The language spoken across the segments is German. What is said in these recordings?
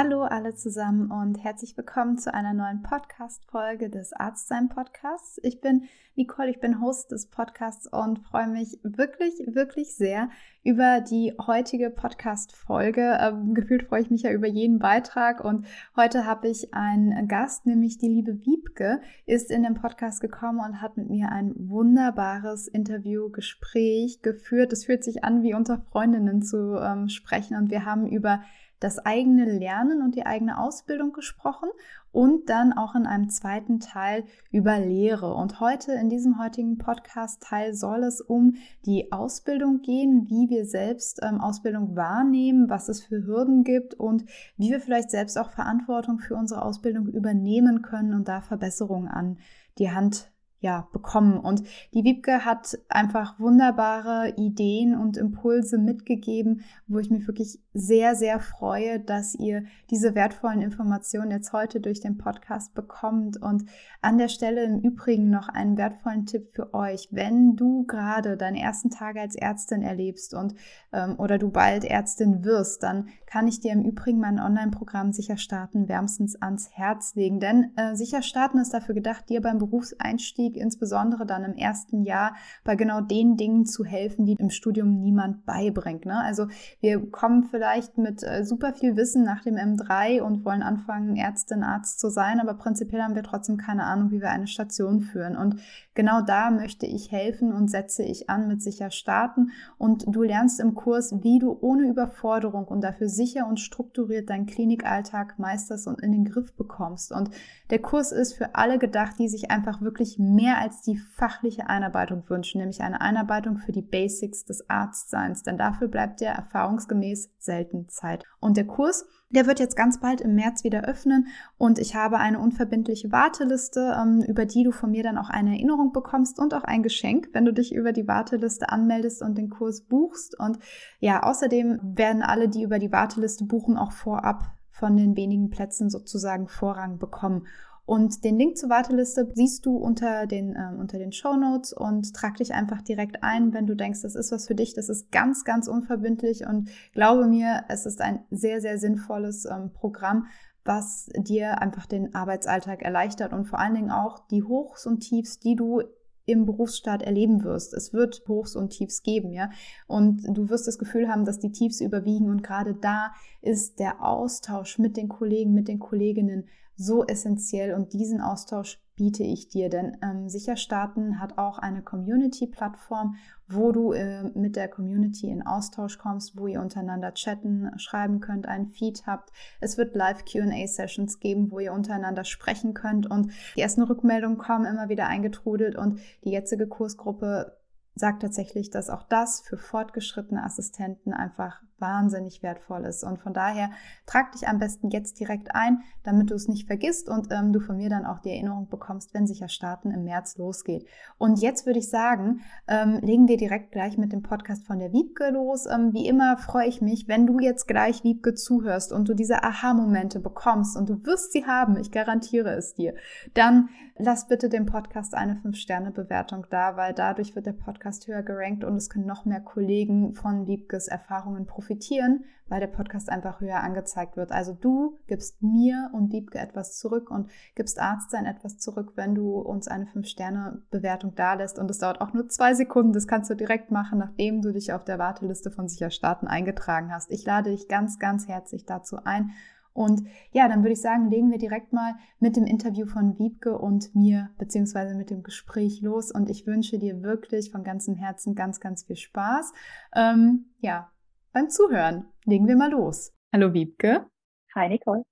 Hallo alle zusammen und herzlich willkommen zu einer neuen Podcast-Folge des Arztsein Podcasts. Ich bin Nicole, ich bin Host des Podcasts und freue mich wirklich, wirklich sehr über die heutige Podcast-Folge. Ähm, gefühlt freue ich mich ja über jeden Beitrag und heute habe ich einen Gast, nämlich die liebe Wiebke, ist in den Podcast gekommen und hat mit mir ein wunderbares Interview, Gespräch geführt. Es fühlt sich an, wie unter Freundinnen zu ähm, sprechen und wir haben über das eigene Lernen und die eigene Ausbildung gesprochen und dann auch in einem zweiten Teil über Lehre. Und heute in diesem heutigen Podcast-Teil soll es um die Ausbildung gehen, wie wir selbst ähm, Ausbildung wahrnehmen, was es für Hürden gibt und wie wir vielleicht selbst auch Verantwortung für unsere Ausbildung übernehmen können und da Verbesserungen an die Hand ja, bekommen. Und die Wiebke hat einfach wunderbare Ideen und Impulse mitgegeben, wo ich mich wirklich sehr, sehr freue, dass ihr diese wertvollen Informationen jetzt heute durch den Podcast bekommt. Und an der Stelle im Übrigen noch einen wertvollen Tipp für euch. Wenn du gerade deine ersten Tage als Ärztin erlebst und ähm, oder du bald Ärztin wirst, dann kann ich dir im Übrigen mein Online-Programm Sicher Starten wärmstens ans Herz legen. Denn äh, Sicher Starten ist dafür gedacht, dir beim Berufseinstieg Einstieg, insbesondere dann im ersten Jahr, bei genau den Dingen zu helfen, die im Studium niemand beibringt. Ne? Also wir kommen vielleicht mit äh, super viel Wissen nach dem M3 und wollen anfangen, Ärztin, Arzt zu sein, aber prinzipiell haben wir trotzdem keine Ahnung, wie wir eine Station führen. Und genau da möchte ich helfen und setze ich an mit sicher starten. Und du lernst im Kurs, wie du ohne Überforderung und dafür sicher und strukturiert deinen Klinikalltag meisterst und in den Griff bekommst. Und der Kurs ist für alle gedacht, die sich einfach wirklich mehr als die fachliche Einarbeitung wünschen, nämlich eine Einarbeitung für die Basics des Arztseins, denn dafür bleibt dir erfahrungsgemäß selten Zeit. Und der Kurs, der wird jetzt ganz bald im März wieder öffnen und ich habe eine unverbindliche Warteliste, ähm, über die du von mir dann auch eine Erinnerung bekommst und auch ein Geschenk, wenn du dich über die Warteliste anmeldest und den Kurs buchst. Und ja, außerdem werden alle, die über die Warteliste buchen, auch vorab von den wenigen Plätzen sozusagen Vorrang bekommen. Und den Link zur Warteliste siehst du unter den, äh, unter den Show Notes und trag dich einfach direkt ein, wenn du denkst, das ist was für dich. Das ist ganz, ganz unverbindlich und glaube mir, es ist ein sehr, sehr sinnvolles ähm, Programm, was dir einfach den Arbeitsalltag erleichtert und vor allen Dingen auch die Hochs und Tiefs, die du im Berufsstaat erleben wirst. Es wird Hochs und Tiefs geben, ja. Und du wirst das Gefühl haben, dass die Tiefs überwiegen und gerade da ist der Austausch mit den Kollegen, mit den Kolleginnen so essentiell und diesen Austausch biete ich dir, denn ähm, Sicher Starten hat auch eine Community-Plattform, wo du äh, mit der Community in Austausch kommst, wo ihr untereinander chatten, schreiben könnt, einen Feed habt. Es wird Live Q&A-Sessions geben, wo ihr untereinander sprechen könnt. Und die ersten Rückmeldungen kommen immer wieder eingetrudelt. Und die jetzige Kursgruppe sagt tatsächlich, dass auch das für fortgeschrittene Assistenten einfach wahnsinnig wertvoll ist. Und von daher trag dich am besten jetzt direkt ein, damit du es nicht vergisst und ähm, du von mir dann auch die Erinnerung bekommst, wenn sicher Starten im März losgeht. Und jetzt würde ich sagen, ähm, legen wir direkt gleich mit dem Podcast von der Wiebke los. Ähm, wie immer freue ich mich, wenn du jetzt gleich Wiebke zuhörst und du diese Aha-Momente bekommst und du wirst sie haben, ich garantiere es dir, dann lass bitte dem Podcast eine 5-Sterne-Bewertung da, weil dadurch wird der Podcast höher gerankt und es können noch mehr Kollegen von Wiebkes Erfahrungen profitieren profitieren, weil der Podcast einfach höher angezeigt wird. Also du gibst mir und Wiebke etwas zurück und gibst Arztsein etwas zurück, wenn du uns eine 5-Sterne-Bewertung dalässt. Und es dauert auch nur zwei Sekunden. Das kannst du direkt machen, nachdem du dich auf der Warteliste von Sicher Starten eingetragen hast. Ich lade dich ganz, ganz herzlich dazu ein. Und ja, dann würde ich sagen, legen wir direkt mal mit dem Interview von Wiebke und mir, beziehungsweise mit dem Gespräch los. Und ich wünsche dir wirklich von ganzem Herzen ganz, ganz viel Spaß. Ähm, ja, beim Zuhören. Legen wir mal los. Hallo Wiebke. Hi Nicole.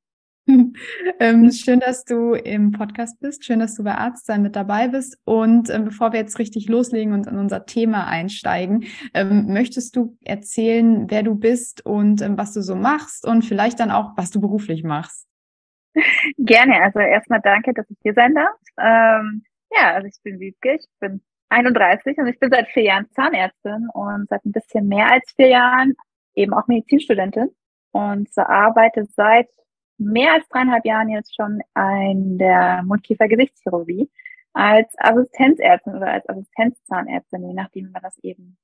ähm, schön, dass du im Podcast bist. Schön, dass du bei Arztsein mit dabei bist. Und ähm, bevor wir jetzt richtig loslegen und in unser Thema einsteigen, ähm, möchtest du erzählen, wer du bist und ähm, was du so machst und vielleicht dann auch, was du beruflich machst? Gerne. Also erstmal danke, dass ich hier sein darf. Ähm, ja, also ich bin Wiebke. Ich bin 31 und ich bin seit vier Jahren Zahnärztin und seit ein bisschen mehr als vier Jahren eben auch Medizinstudentin und arbeite seit mehr als dreieinhalb Jahren jetzt schon in der Mundkiefer-Gesichtschirurgie als Assistenzärztin oder als Assistenzzahnärztin, je nachdem, wie man das eben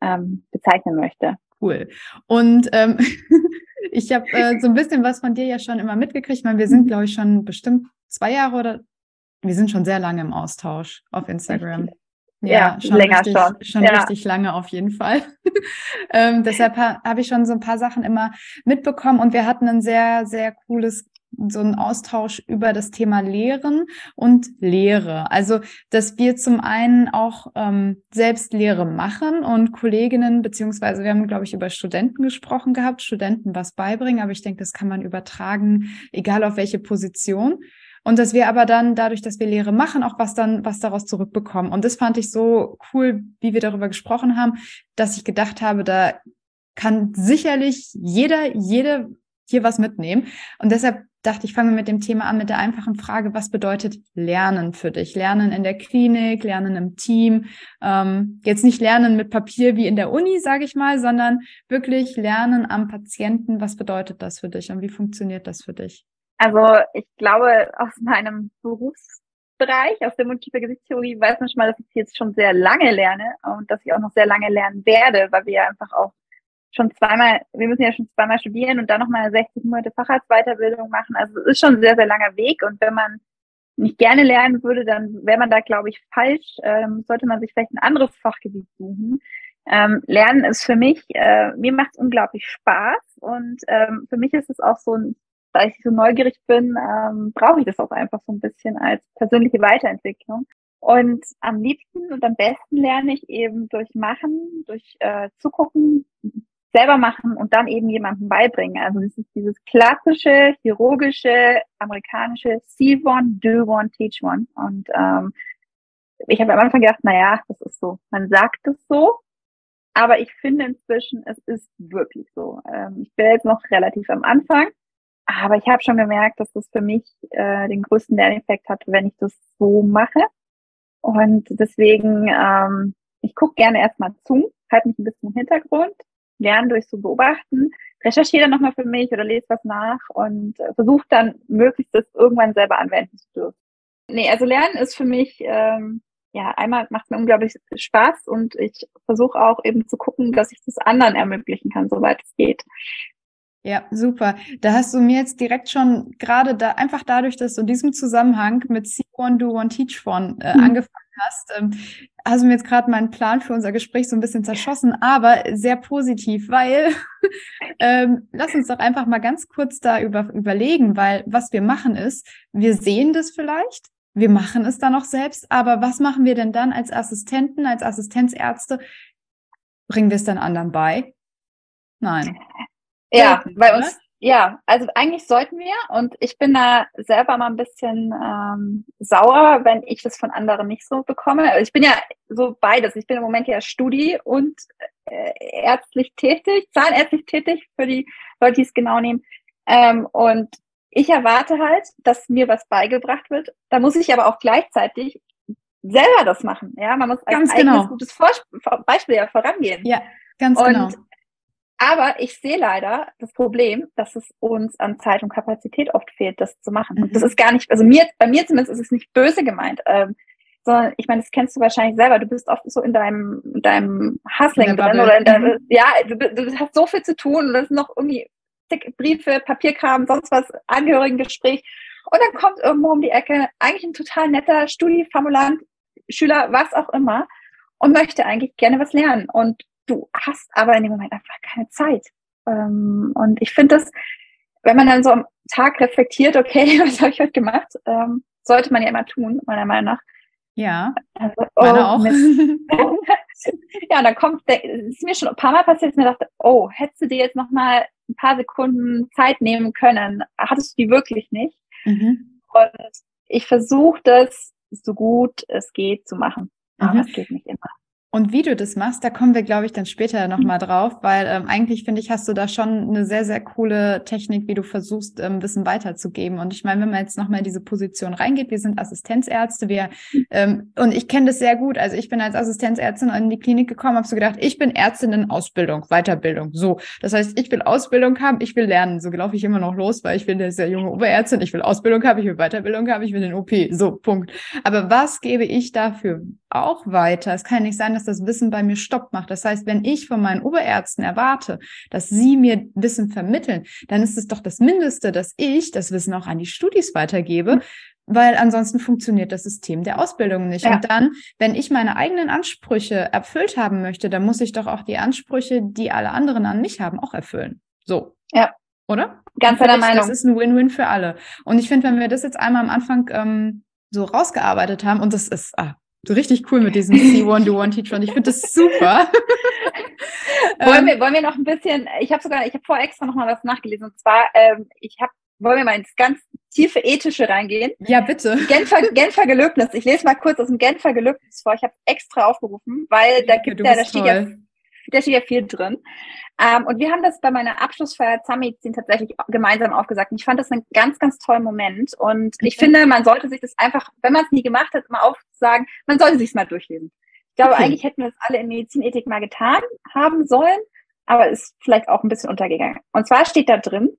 ähm, bezeichnen möchte. Cool. Und ähm, ich habe äh, so ein bisschen was von dir ja schon immer mitgekriegt. Ich meine, wir sind, glaube ich, schon bestimmt zwei Jahre oder wir sind schon sehr lange im Austausch auf Instagram. Ja, ja schon länger richtig, schon. Schon ja. richtig lange auf jeden Fall. ähm, deshalb ha habe ich schon so ein paar Sachen immer mitbekommen und wir hatten ein sehr, sehr cooles so ein Austausch über das Thema Lehren und Lehre. Also, dass wir zum einen auch ähm, selbst Lehre machen und Kolleginnen, beziehungsweise wir haben, glaube ich, über Studenten gesprochen gehabt, Studenten was beibringen, aber ich denke, das kann man übertragen, egal auf welche Position. Und dass wir aber dann dadurch, dass wir Lehre machen, auch was dann, was daraus zurückbekommen. Und das fand ich so cool, wie wir darüber gesprochen haben, dass ich gedacht habe, da kann sicherlich jeder, jede hier was mitnehmen. Und deshalb dachte ich, fange mit dem Thema an, mit der einfachen Frage, was bedeutet Lernen für dich? Lernen in der Klinik, Lernen im Team, ähm, jetzt nicht Lernen mit Papier wie in der Uni, sage ich mal, sondern wirklich Lernen am Patienten. Was bedeutet das für dich und wie funktioniert das für dich? Also ich glaube, aus meinem Berufsbereich, aus der multiple Gesichtstheorie, weiß man schon mal, dass ich jetzt schon sehr lange lerne und dass ich auch noch sehr lange lernen werde, weil wir ja einfach auch schon zweimal, wir müssen ja schon zweimal studieren und dann nochmal 60 Monate Facharztweiterbildung machen. Also es ist schon ein sehr, sehr langer Weg und wenn man nicht gerne lernen würde, dann wäre man da, glaube ich, falsch. Ähm, sollte man sich vielleicht ein anderes Fachgebiet suchen. Ähm, Lernen ist für mich, äh, mir macht es unglaublich Spaß und ähm, für mich ist es auch so ein, da ich so neugierig bin, ähm, brauche ich das auch einfach so ein bisschen als persönliche Weiterentwicklung. Und am liebsten und am besten lerne ich eben durch Machen, durch äh, Zugucken, selber machen und dann eben jemandem beibringen. Also das ist dieses klassische, chirurgische, amerikanische See one, do one, teach one. Und ähm, ich habe am Anfang gedacht, na ja, das ist so. Man sagt es so, aber ich finde inzwischen, es ist wirklich so. Ähm, ich bin jetzt noch relativ am Anfang, aber ich habe schon gemerkt, dass das für mich äh, den größten Lerneffekt hat, wenn ich das so mache. Und deswegen, ähm, ich gucke gerne erstmal zu, halte mich ein bisschen im Hintergrund, lerne durch zu beobachten, recherchiere dann nochmal für mich oder lese was nach und äh, versuche dann möglichst das irgendwann selber anwenden zu dürfen. Nee, also Lernen ist für mich, ähm, ja, einmal macht mir unglaublich Spaß und ich versuche auch eben zu gucken, dass ich das anderen ermöglichen kann, soweit es geht. Ja, super. Da hast du mir jetzt direkt schon gerade da einfach dadurch, dass du in diesem Zusammenhang mit See One, Do One, Teach One äh, mhm. angefangen hast, ähm, hast du mir jetzt gerade meinen Plan für unser Gespräch so ein bisschen zerschossen, aber sehr positiv, weil ähm, lass uns doch einfach mal ganz kurz da über, überlegen, weil was wir machen ist, wir sehen das vielleicht, wir machen es dann auch selbst, aber was machen wir denn dann als Assistenten, als Assistenzärzte? Bringen wir es dann anderen bei? Nein. Ja, bei uns, ja, also eigentlich sollten wir und ich bin da selber mal ein bisschen ähm, sauer, wenn ich das von anderen nicht so bekomme. Also ich bin ja so beides. Ich bin im Moment ja Studi und äh, ärztlich tätig, zahnärztlich tätig für die Leute, die es genau nehmen. Ähm, und ich erwarte halt, dass mir was beigebracht wird. Da muss ich aber auch gleichzeitig selber das machen. Ja, man muss als Ganz eigenes genau. gutes Vor Beispiel ja vorangehen. Ja, ganz genau. Aber ich sehe leider das Problem, dass es uns an Zeit und Kapazität oft fehlt, das zu machen. Und das mhm. ist gar nicht, also mir, bei mir zumindest ist es nicht böse gemeint, ähm, sondern ich meine, das kennst du wahrscheinlich selber. Du bist oft so in deinem, in deinem Hustling drin oder in deinem, mhm. ja, du, du hast so viel zu tun und das ist noch irgendwie Briefe, Papierkram, sonst was, Angehörigengespräch. Und dann kommt irgendwo um die Ecke eigentlich ein total netter Studieformulant, Schüler, was auch immer, und möchte eigentlich gerne was lernen. Und du hast aber in dem Moment einfach keine Zeit. Ähm, und ich finde das, wenn man dann so am Tag reflektiert, okay, was habe ich heute gemacht, ähm, sollte man ja immer tun, meiner Meinung nach. Ja, also, oh, meine auch. ja, dann kommt, ist mir schon ein paar Mal passiert, dass ich mir dachte, oh, hättest du dir jetzt noch mal ein paar Sekunden Zeit nehmen können, hattest du die wirklich nicht. Mhm. Und ich versuche das so gut es geht zu machen, aber mhm. es geht nicht immer. Und wie du das machst, da kommen wir, glaube ich, dann später nochmal drauf, weil ähm, eigentlich finde ich, hast du da schon eine sehr, sehr coole Technik, wie du versuchst, ähm, Wissen weiterzugeben. Und ich meine, wenn man jetzt nochmal in diese Position reingeht, wir sind Assistenzärzte, wir, ähm, und ich kenne das sehr gut. Also ich bin als Assistenzärztin in die Klinik gekommen, habe so gedacht, ich bin Ärztin in Ausbildung, Weiterbildung. So. Das heißt, ich will Ausbildung haben, ich will lernen. So laufe ich immer noch los, weil ich bin eine sehr junge Oberärztin, ich will Ausbildung haben, ich will Weiterbildung haben, ich will den OP. So, Punkt. Aber was gebe ich dafür auch weiter. Es kann nicht sein, dass das Wissen bei mir Stopp macht. Das heißt, wenn ich von meinen Oberärzten erwarte, dass sie mir Wissen vermitteln, dann ist es doch das Mindeste, dass ich das Wissen auch an die Studis weitergebe, mhm. weil ansonsten funktioniert das System der Ausbildung nicht. Ja. Und dann, wenn ich meine eigenen Ansprüche erfüllt haben möchte, dann muss ich doch auch die Ansprüche, die alle anderen an mich haben, auch erfüllen. So. Ja. Oder? Ganz deiner Meinung. Das ist ein Win-Win für alle. Und ich finde, wenn wir das jetzt einmal am Anfang ähm, so rausgearbeitet haben, und das ist ah, richtig cool mit diesem C1 Do One Teach und ich finde das super. wollen, wir, wollen wir noch ein bisschen, ich habe sogar, ich habe vorher extra noch mal was nachgelesen und zwar, ähm, ich habe, wollen wir mal ins ganz tiefe Ethische reingehen? Ja, bitte. Genfer, Genfer Gelöbnis. Ich lese mal kurz aus dem Genfer Gelöbnis vor. Ich habe extra aufgerufen, weil da gibt ja, da steht ja da steht ja viel drin. Ähm, und wir haben das bei meiner Abschlussfeier Zahnmedizin tatsächlich gemeinsam aufgesagt. Und ich fand das einen ganz, ganz tollen Moment. Und ich okay. finde, man sollte sich das einfach, wenn man es nie gemacht hat, mal aufsagen, man sollte sich es mal durchlesen. Ich glaube, okay. eigentlich hätten wir das alle in Medizinethik mal getan haben sollen, aber ist vielleicht auch ein bisschen untergegangen. Und zwar steht da drin,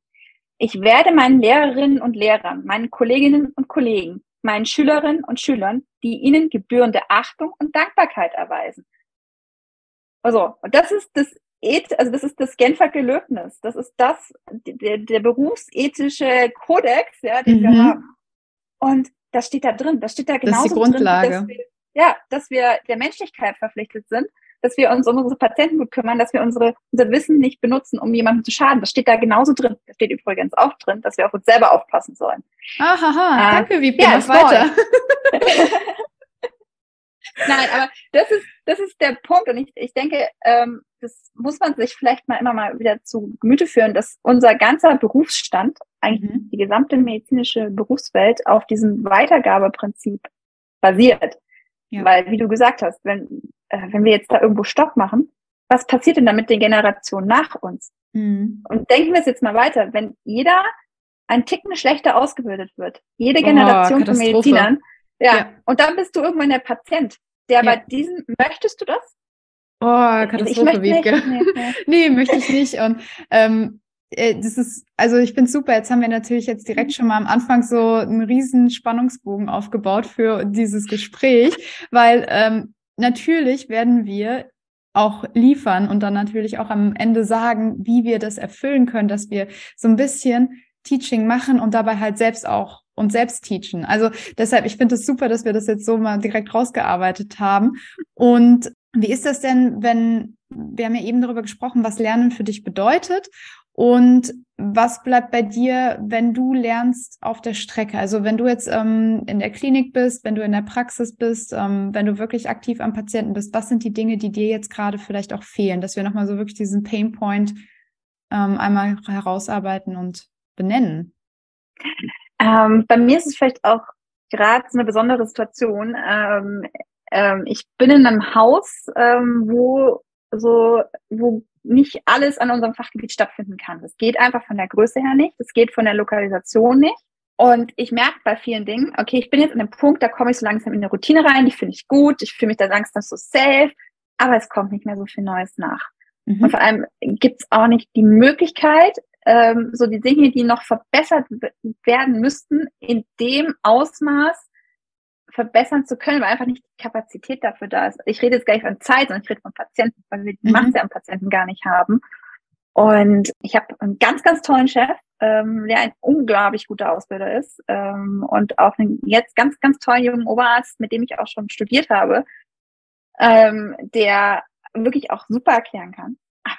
ich werde meinen Lehrerinnen und Lehrern, meinen Kolleginnen und Kollegen, meinen Schülerinnen und Schülern die ihnen gebührende Achtung und Dankbarkeit erweisen. Also, und das ist das also das ist das Genfer Gelöbnis. Das ist das, der, der berufsethische Kodex, ja, den mhm. wir haben. Und das steht da drin. Das steht da genauso das ist die Grundlage. Drin, dass wir, ja, dass wir der Menschlichkeit verpflichtet sind, dass wir uns um unsere Patienten gut kümmern, dass wir unsere, unser Wissen nicht benutzen, um jemandem zu schaden. Das steht da genauso drin. Da steht übrigens auch drin, dass wir auf uns selber aufpassen sollen. Ahaha, äh, danke, wie ja, weiter. Nein, aber das ist, das ist der Punkt. Und ich, ich denke, ähm, das muss man sich vielleicht mal immer mal wieder zu Gemüte führen, dass unser ganzer Berufsstand, eigentlich mhm. die gesamte medizinische Berufswelt auf diesem Weitergabeprinzip basiert. Ja. Weil, wie du gesagt hast, wenn, äh, wenn wir jetzt da irgendwo Stopp machen, was passiert denn dann mit den Generationen nach uns? Mhm. Und denken wir es jetzt mal weiter, wenn jeder ein Ticken schlechter ausgebildet wird, jede oh, Generation oh, von Medizinern, ja. ja. Und dann bist du irgendwann der Patient, der ja. bei diesem, möchtest du das? Oh, Katastrophe, Wiebke. Nee, nee. nee, möchte ich nicht. Und ähm, äh, das ist, also ich finde super. Jetzt haben wir natürlich jetzt direkt schon mal am Anfang so einen riesen Spannungsbogen aufgebaut für dieses Gespräch, weil ähm, natürlich werden wir auch liefern und dann natürlich auch am Ende sagen, wie wir das erfüllen können, dass wir so ein bisschen Teaching machen und dabei halt selbst auch und selbst teachen. Also deshalb, ich finde es das super, dass wir das jetzt so mal direkt rausgearbeitet haben. Und wie ist das denn, wenn, wir haben ja eben darüber gesprochen, was Lernen für dich bedeutet und was bleibt bei dir, wenn du lernst auf der Strecke? Also wenn du jetzt ähm, in der Klinik bist, wenn du in der Praxis bist, ähm, wenn du wirklich aktiv am Patienten bist, was sind die Dinge, die dir jetzt gerade vielleicht auch fehlen, dass wir nochmal so wirklich diesen Painpoint ähm, einmal herausarbeiten und benennen? Ähm, bei mir ist es vielleicht auch gerade so eine besondere Situation. Ähm, ähm, ich bin in einem Haus, ähm, wo so, wo nicht alles an unserem Fachgebiet stattfinden kann. Das geht einfach von der Größe her nicht. Das geht von der Lokalisation nicht. Und ich merke bei vielen Dingen, okay, ich bin jetzt an dem Punkt, da komme ich so langsam in eine Routine rein, die finde ich gut, ich fühle mich da langsam so safe, aber es kommt nicht mehr so viel Neues nach. Mhm. Und vor allem gibt es auch nicht die Möglichkeit, ähm, so die Dinge, die noch verbessert werden müssten, in dem Ausmaß verbessern zu können, weil einfach nicht die Kapazität dafür da ist. Ich rede jetzt gar nicht von Zeit, sondern ich rede von Patienten, weil wir die mhm. Masse am Patienten gar nicht haben. Und ich habe einen ganz, ganz tollen Chef, ähm, der ein unglaublich guter Ausbilder ist ähm, und auch einen jetzt ganz, ganz tollen jungen Oberarzt, mit dem ich auch schon studiert habe, ähm, der wirklich auch super erklären kann. Aber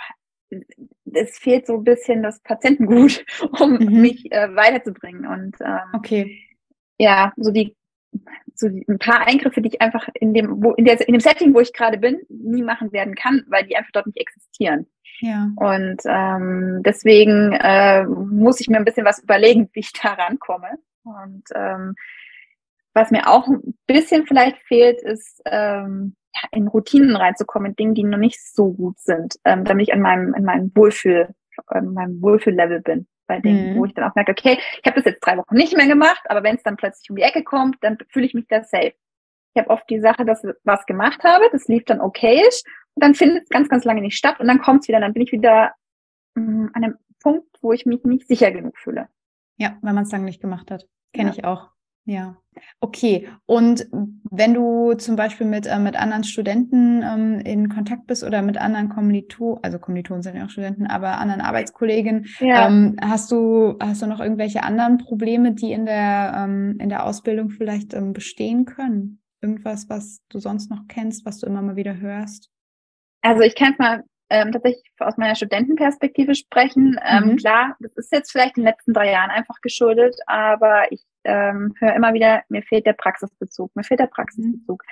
es fehlt so ein bisschen das Patientengut, um mhm. mich äh, weiterzubringen. Und ähm, okay. ja, so die so ein paar Eingriffe, die ich einfach in dem, wo, in, der, in dem Setting, wo ich gerade bin, nie machen werden kann, weil die einfach dort nicht existieren. Ja. Und ähm, deswegen äh, muss ich mir ein bisschen was überlegen, wie ich da rankomme. Und ähm, was mir auch ein bisschen vielleicht fehlt, ist ähm, ja, in Routinen reinzukommen, in Dingen, die noch nicht so gut sind, ähm, damit ich an meinem, in meinem Wohlfühl, äh, meinem Wohlfühllevel bin. Bei Dingen, mhm. wo ich dann auch merke, okay, ich habe das jetzt drei Wochen nicht mehr gemacht, aber wenn es dann plötzlich um die Ecke kommt, dann fühle ich mich da safe. Ich habe oft die Sache, dass ich was gemacht habe, das lief dann okayisch und dann findet es ganz, ganz lange nicht statt und dann kommt es wieder, dann bin ich wieder mh, an einem Punkt, wo ich mich nicht sicher genug fühle. Ja, wenn man es lange nicht gemacht hat. Kenne ja. ich auch. Ja, okay. Und wenn du zum Beispiel mit, äh, mit anderen Studenten ähm, in Kontakt bist oder mit anderen Kommilitonen, also Kommilitonen sind ja auch Studenten, aber anderen Arbeitskollegen, ja. ähm, hast du, hast du noch irgendwelche anderen Probleme, die in der, ähm, in der Ausbildung vielleicht ähm, bestehen können? Irgendwas, was du sonst noch kennst, was du immer mal wieder hörst? Also ich kann mal ähm, tatsächlich aus meiner Studentenperspektive sprechen. Ähm, mhm. Klar, das ist jetzt vielleicht in den letzten drei Jahren einfach geschuldet, aber ich ähm, höre immer wieder, mir fehlt der Praxisbezug, mir fehlt der Praxisbezug.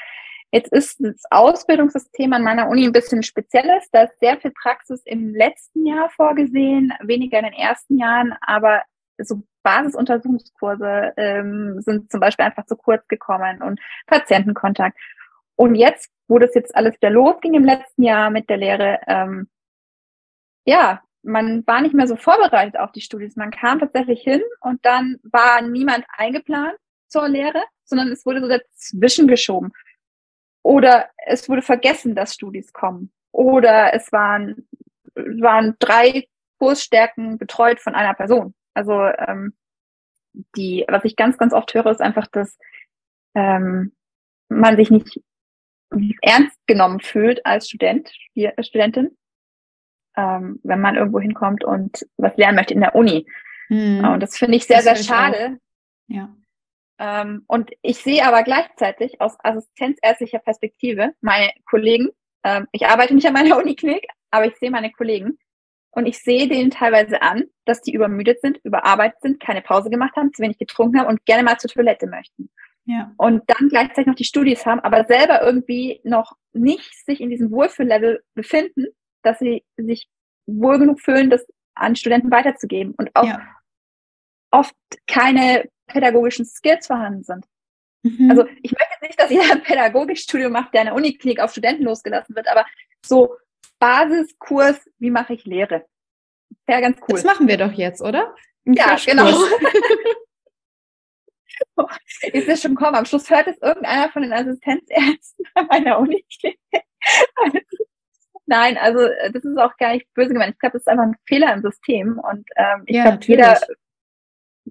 Jetzt ist das Ausbildungssystem an meiner Uni ein bisschen spezielles. Da ist sehr viel Praxis im letzten Jahr vorgesehen, weniger in den ersten Jahren, aber so Basisuntersuchungskurse ähm, sind zum Beispiel einfach zu kurz gekommen und Patientenkontakt. Und jetzt, wo das jetzt alles wieder losging im letzten Jahr mit der Lehre, ähm, ja, man war nicht mehr so vorbereitet auf die Studis. Man kam tatsächlich hin und dann war niemand eingeplant zur Lehre, sondern es wurde so dazwischen geschoben. Oder es wurde vergessen, dass Studis kommen. Oder es waren, waren drei Kursstärken betreut von einer Person. Also ähm, die, was ich ganz, ganz oft höre, ist einfach, dass ähm, man sich nicht ernst genommen fühlt als Student, Studentin ähm, wenn man irgendwo hinkommt und was lernen möchte in der Uni. Mhm. Und das finde ich sehr, das sehr schade. Ja. Ähm, und ich sehe aber gleichzeitig aus assistenzärztlicher Perspektive meine Kollegen, ähm, ich arbeite nicht an meiner Uniklinik, aber ich sehe meine Kollegen und ich sehe denen teilweise an, dass die übermüdet sind, überarbeitet sind, keine Pause gemacht haben, zu wenig getrunken haben und gerne mal zur Toilette möchten. Ja. Und dann gleichzeitig noch die Studis haben, aber selber irgendwie noch nicht sich in diesem Wohlfühllevel befinden, dass sie sich wohl genug fühlen, das an Studenten weiterzugeben und auch ja. oft keine pädagogischen Skills vorhanden sind. Mhm. Also ich möchte nicht, dass jeder ein Pädagogikstudium macht, der an der Uniklinik auf Studenten losgelassen wird, aber so Basiskurs, wie mache ich Lehre? Wäre ganz cool. Das machen wir doch jetzt, oder? Ein ja, genau. ist es schon kommen. Am Schluss hört es irgendeiner von den Assistenzärzten an meiner Uniklinik. Nein, also äh, das ist auch gar nicht böse gemeint. Ich glaube, das ist einfach ein Fehler im System und ähm, ich ja, glaube, jeder,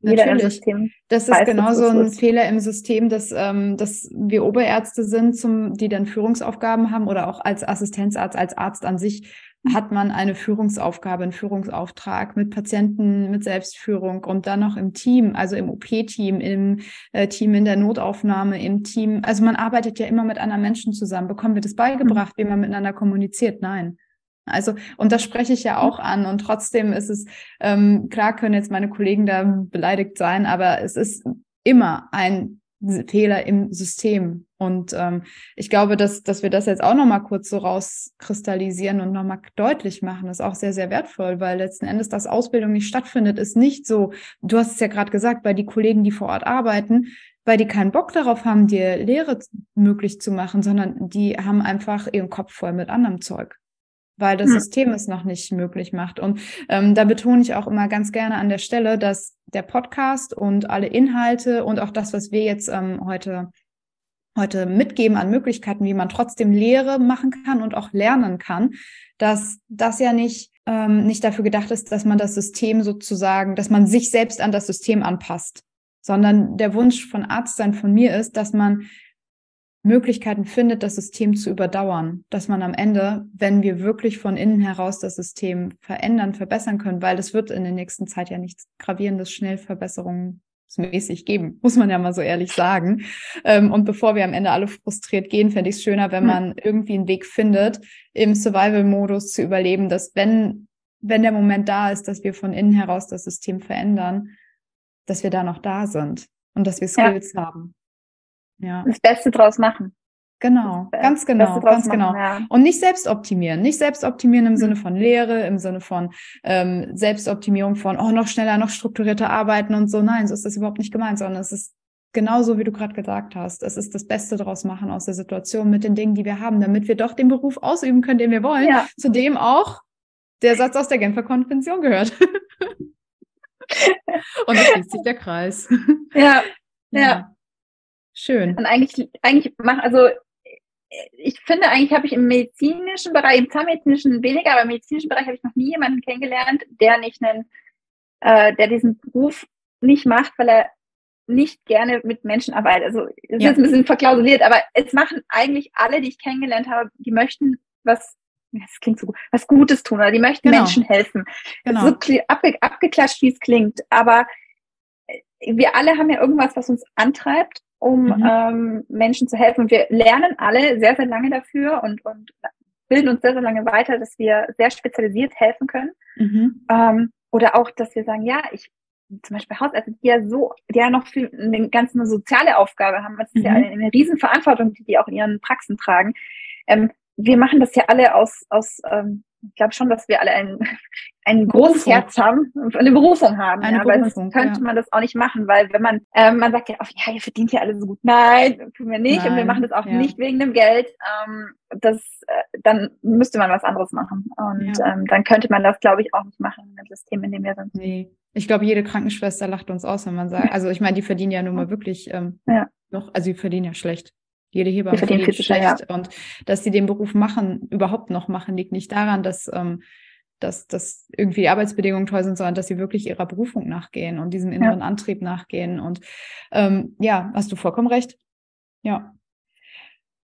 jeder Natürlich. im System. Das ist genauso ein ist. Fehler im System, dass, ähm, dass wir Oberärzte sind, zum, die dann Führungsaufgaben haben oder auch als Assistenzarzt, als Arzt an sich hat man eine Führungsaufgabe, einen Führungsauftrag mit Patienten, mit Selbstführung und dann noch im Team, also im OP-Team, im äh, Team in der Notaufnahme, im Team. Also man arbeitet ja immer mit anderen Menschen zusammen. Bekommen wir das beigebracht, wie man miteinander kommuniziert? Nein. Also, und das spreche ich ja auch an. Und trotzdem ist es, ähm, klar können jetzt meine Kollegen da beleidigt sein, aber es ist immer ein Fehler im System. Und ähm, ich glaube, dass, dass wir das jetzt auch nochmal kurz so rauskristallisieren und nochmal deutlich machen, ist auch sehr, sehr wertvoll, weil letzten Endes, dass Ausbildung nicht stattfindet, ist nicht so, du hast es ja gerade gesagt, bei die Kollegen, die vor Ort arbeiten, weil die keinen Bock darauf haben, dir Lehre möglich zu machen, sondern die haben einfach ihren Kopf voll mit anderem Zeug weil das hm. System es noch nicht möglich macht. Und ähm, da betone ich auch immer ganz gerne an der Stelle, dass der Podcast und alle Inhalte und auch das, was wir jetzt ähm, heute heute mitgeben an Möglichkeiten, wie man trotzdem Lehre machen kann und auch lernen kann, dass das ja nicht ähm, nicht dafür gedacht ist, dass man das System sozusagen, dass man sich selbst an das System anpasst, sondern der Wunsch von Arzt sein von mir ist, dass man Möglichkeiten findet, das System zu überdauern, dass man am Ende, wenn wir wirklich von innen heraus das System verändern, verbessern können, weil es wird in der nächsten Zeit ja nichts gravierendes, schnell verbesserungsmäßig geben, muss man ja mal so ehrlich sagen. Ähm, und bevor wir am Ende alle frustriert gehen, fände ich es schöner, wenn hm. man irgendwie einen Weg findet, im Survival-Modus zu überleben, dass wenn, wenn der Moment da ist, dass wir von innen heraus das System verändern, dass wir da noch da sind und dass wir Skills ja. haben ja. das Beste draus machen. Genau, ganz genau, ganz machen, genau. Ja. Und nicht selbst optimieren, nicht selbst optimieren im mhm. Sinne von Lehre, im Sinne von ähm, Selbstoptimierung von, oh, noch schneller, noch strukturierter arbeiten und so. Nein, so ist das überhaupt nicht gemeint, sondern es ist genauso, wie du gerade gesagt hast. Es ist das Beste draus machen aus der Situation mit den Dingen, die wir haben, damit wir doch den Beruf ausüben können, den wir wollen, ja. zu dem auch der Satz aus der Genfer Konvention gehört. und es schließt sich der Kreis. ja. ja. ja. Schön. Und eigentlich, eigentlich mach, also ich finde, eigentlich habe ich im medizinischen Bereich, im zahnmedizinischen weniger, aber im medizinischen Bereich habe ich noch nie jemanden kennengelernt, der nicht einen, äh, der diesen Beruf nicht macht, weil er nicht gerne mit Menschen arbeite. Also es ja. ist ein bisschen verklausuliert, aber es machen eigentlich alle, die ich kennengelernt habe, die möchten was, das klingt so gut, was Gutes tun oder die möchten genau. Menschen helfen. Genau. So abge, abgeklatscht, wie es klingt, aber wir alle haben ja irgendwas, was uns antreibt, um mhm. ähm, Menschen zu helfen. Und wir lernen alle sehr, sehr lange dafür und, und bilden uns sehr, sehr lange weiter, dass wir sehr spezialisiert helfen können. Mhm. Ähm, oder auch, dass wir sagen, ja, ich zum Beispiel Hausärzte, die ja so, die ja noch viel, eine ganz eine soziale Aufgabe haben. Das ist mhm. ja eine, eine Riesenverantwortung, die die auch in ihren Praxen tragen. Ähm, wir machen das ja alle aus, aus ähm, ich glaube schon, dass wir alle ein, ein großes Herz haben und eine Berufung haben. Eine ja, Berufung, aber könnte ja. man das auch nicht machen, weil wenn man, ähm, man sagt ja, oh, ja, ihr verdient ja alle so gut. Nein, tun wir nicht. Nein, und wir machen das auch ja. nicht wegen dem Geld. Ähm, das, äh, dann müsste man was anderes machen. Und ähm, dann könnte man das, glaube ich, auch nicht machen in dem System, in dem wir sind. Nee. Ich glaube, jede Krankenschwester lacht uns aus, wenn man sagt, also ich meine, die verdienen ja nun mal wirklich ähm, ja. noch, also die verdienen ja schlecht. Jede Hebamme verdient, verdient schlecht. Ja. Und dass sie den Beruf machen, überhaupt noch machen, liegt nicht daran, dass, ähm, dass, dass irgendwie die Arbeitsbedingungen toll sind, sondern dass sie wirklich ihrer Berufung nachgehen und diesem inneren ja. Antrieb nachgehen. Und ähm, ja, hast du vollkommen recht. Ja.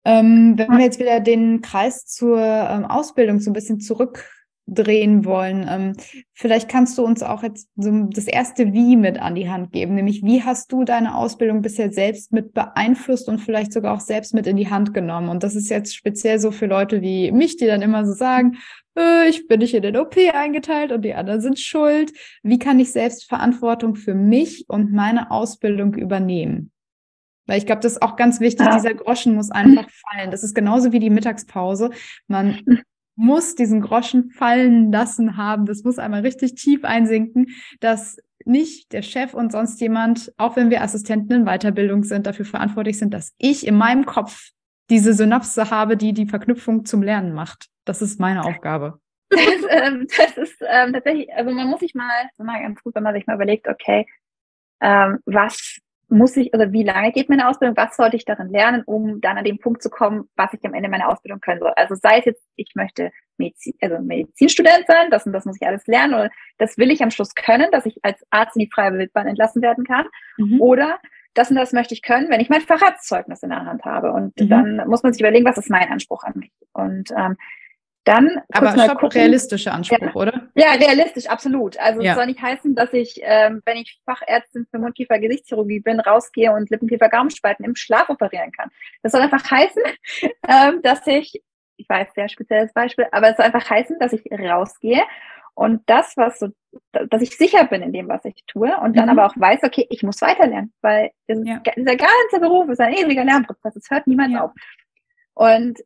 Ähm, wenn wir jetzt wieder den Kreis zur ähm, Ausbildung so ein bisschen zurück drehen wollen. Ähm, vielleicht kannst du uns auch jetzt so das erste Wie mit an die Hand geben, nämlich wie hast du deine Ausbildung bisher selbst mit beeinflusst und vielleicht sogar auch selbst mit in die Hand genommen? Und das ist jetzt speziell so für Leute wie mich, die dann immer so sagen, äh, ich bin nicht in den OP eingeteilt und die anderen sind schuld. Wie kann ich selbst Verantwortung für mich und meine Ausbildung übernehmen? Weil ich glaube, das ist auch ganz wichtig, ja. dieser Groschen muss einfach fallen. Das ist genauso wie die Mittagspause. Man muss diesen Groschen fallen lassen haben. Das muss einmal richtig tief einsinken, dass nicht der Chef und sonst jemand, auch wenn wir Assistenten in Weiterbildung sind, dafür verantwortlich sind, dass ich in meinem Kopf diese Synapse habe, die die Verknüpfung zum Lernen macht. Das ist meine Aufgabe. Das, ähm, das ist ähm, tatsächlich, also man muss sich mal, mal ganz gut, wenn man sich mal überlegt, okay, ähm, was muss ich, also wie lange geht meine Ausbildung, was sollte ich darin lernen, um dann an den Punkt zu kommen, was ich am Ende meiner Ausbildung können soll. Also sei es jetzt, ich möchte Medizin, also Medizinstudent sein, das und das muss ich alles lernen, oder das will ich am Schluss können, dass ich als Arzt in die freie Wildbahn entlassen werden kann. Mhm. Oder das und das möchte ich können, wenn ich mein Facharztzeugnis in der Hand habe. Und mhm. dann muss man sich überlegen, was ist mein Anspruch an mich. Und ähm, dann aber stopp, gucken, realistischer Anspruch, ja, oder? Ja, realistisch, absolut. Also ja. es soll nicht heißen, dass ich, ähm, wenn ich Fachärztin für Mundkiefer-Gesichtschirurgie bin, rausgehe und Lippenkiefer-Gaumenspalten im Schlaf operieren kann. Das soll einfach heißen, ähm, dass ich, ich weiß, sehr spezielles Beispiel, aber es soll einfach heißen, dass ich rausgehe und das, was so, dass ich sicher bin in dem, was ich tue und dann mhm. aber auch weiß, okay, ich muss weiterlernen, weil ja. dieser ganze Beruf ist ein ewiger Lernprozess, es hört niemals auf. Und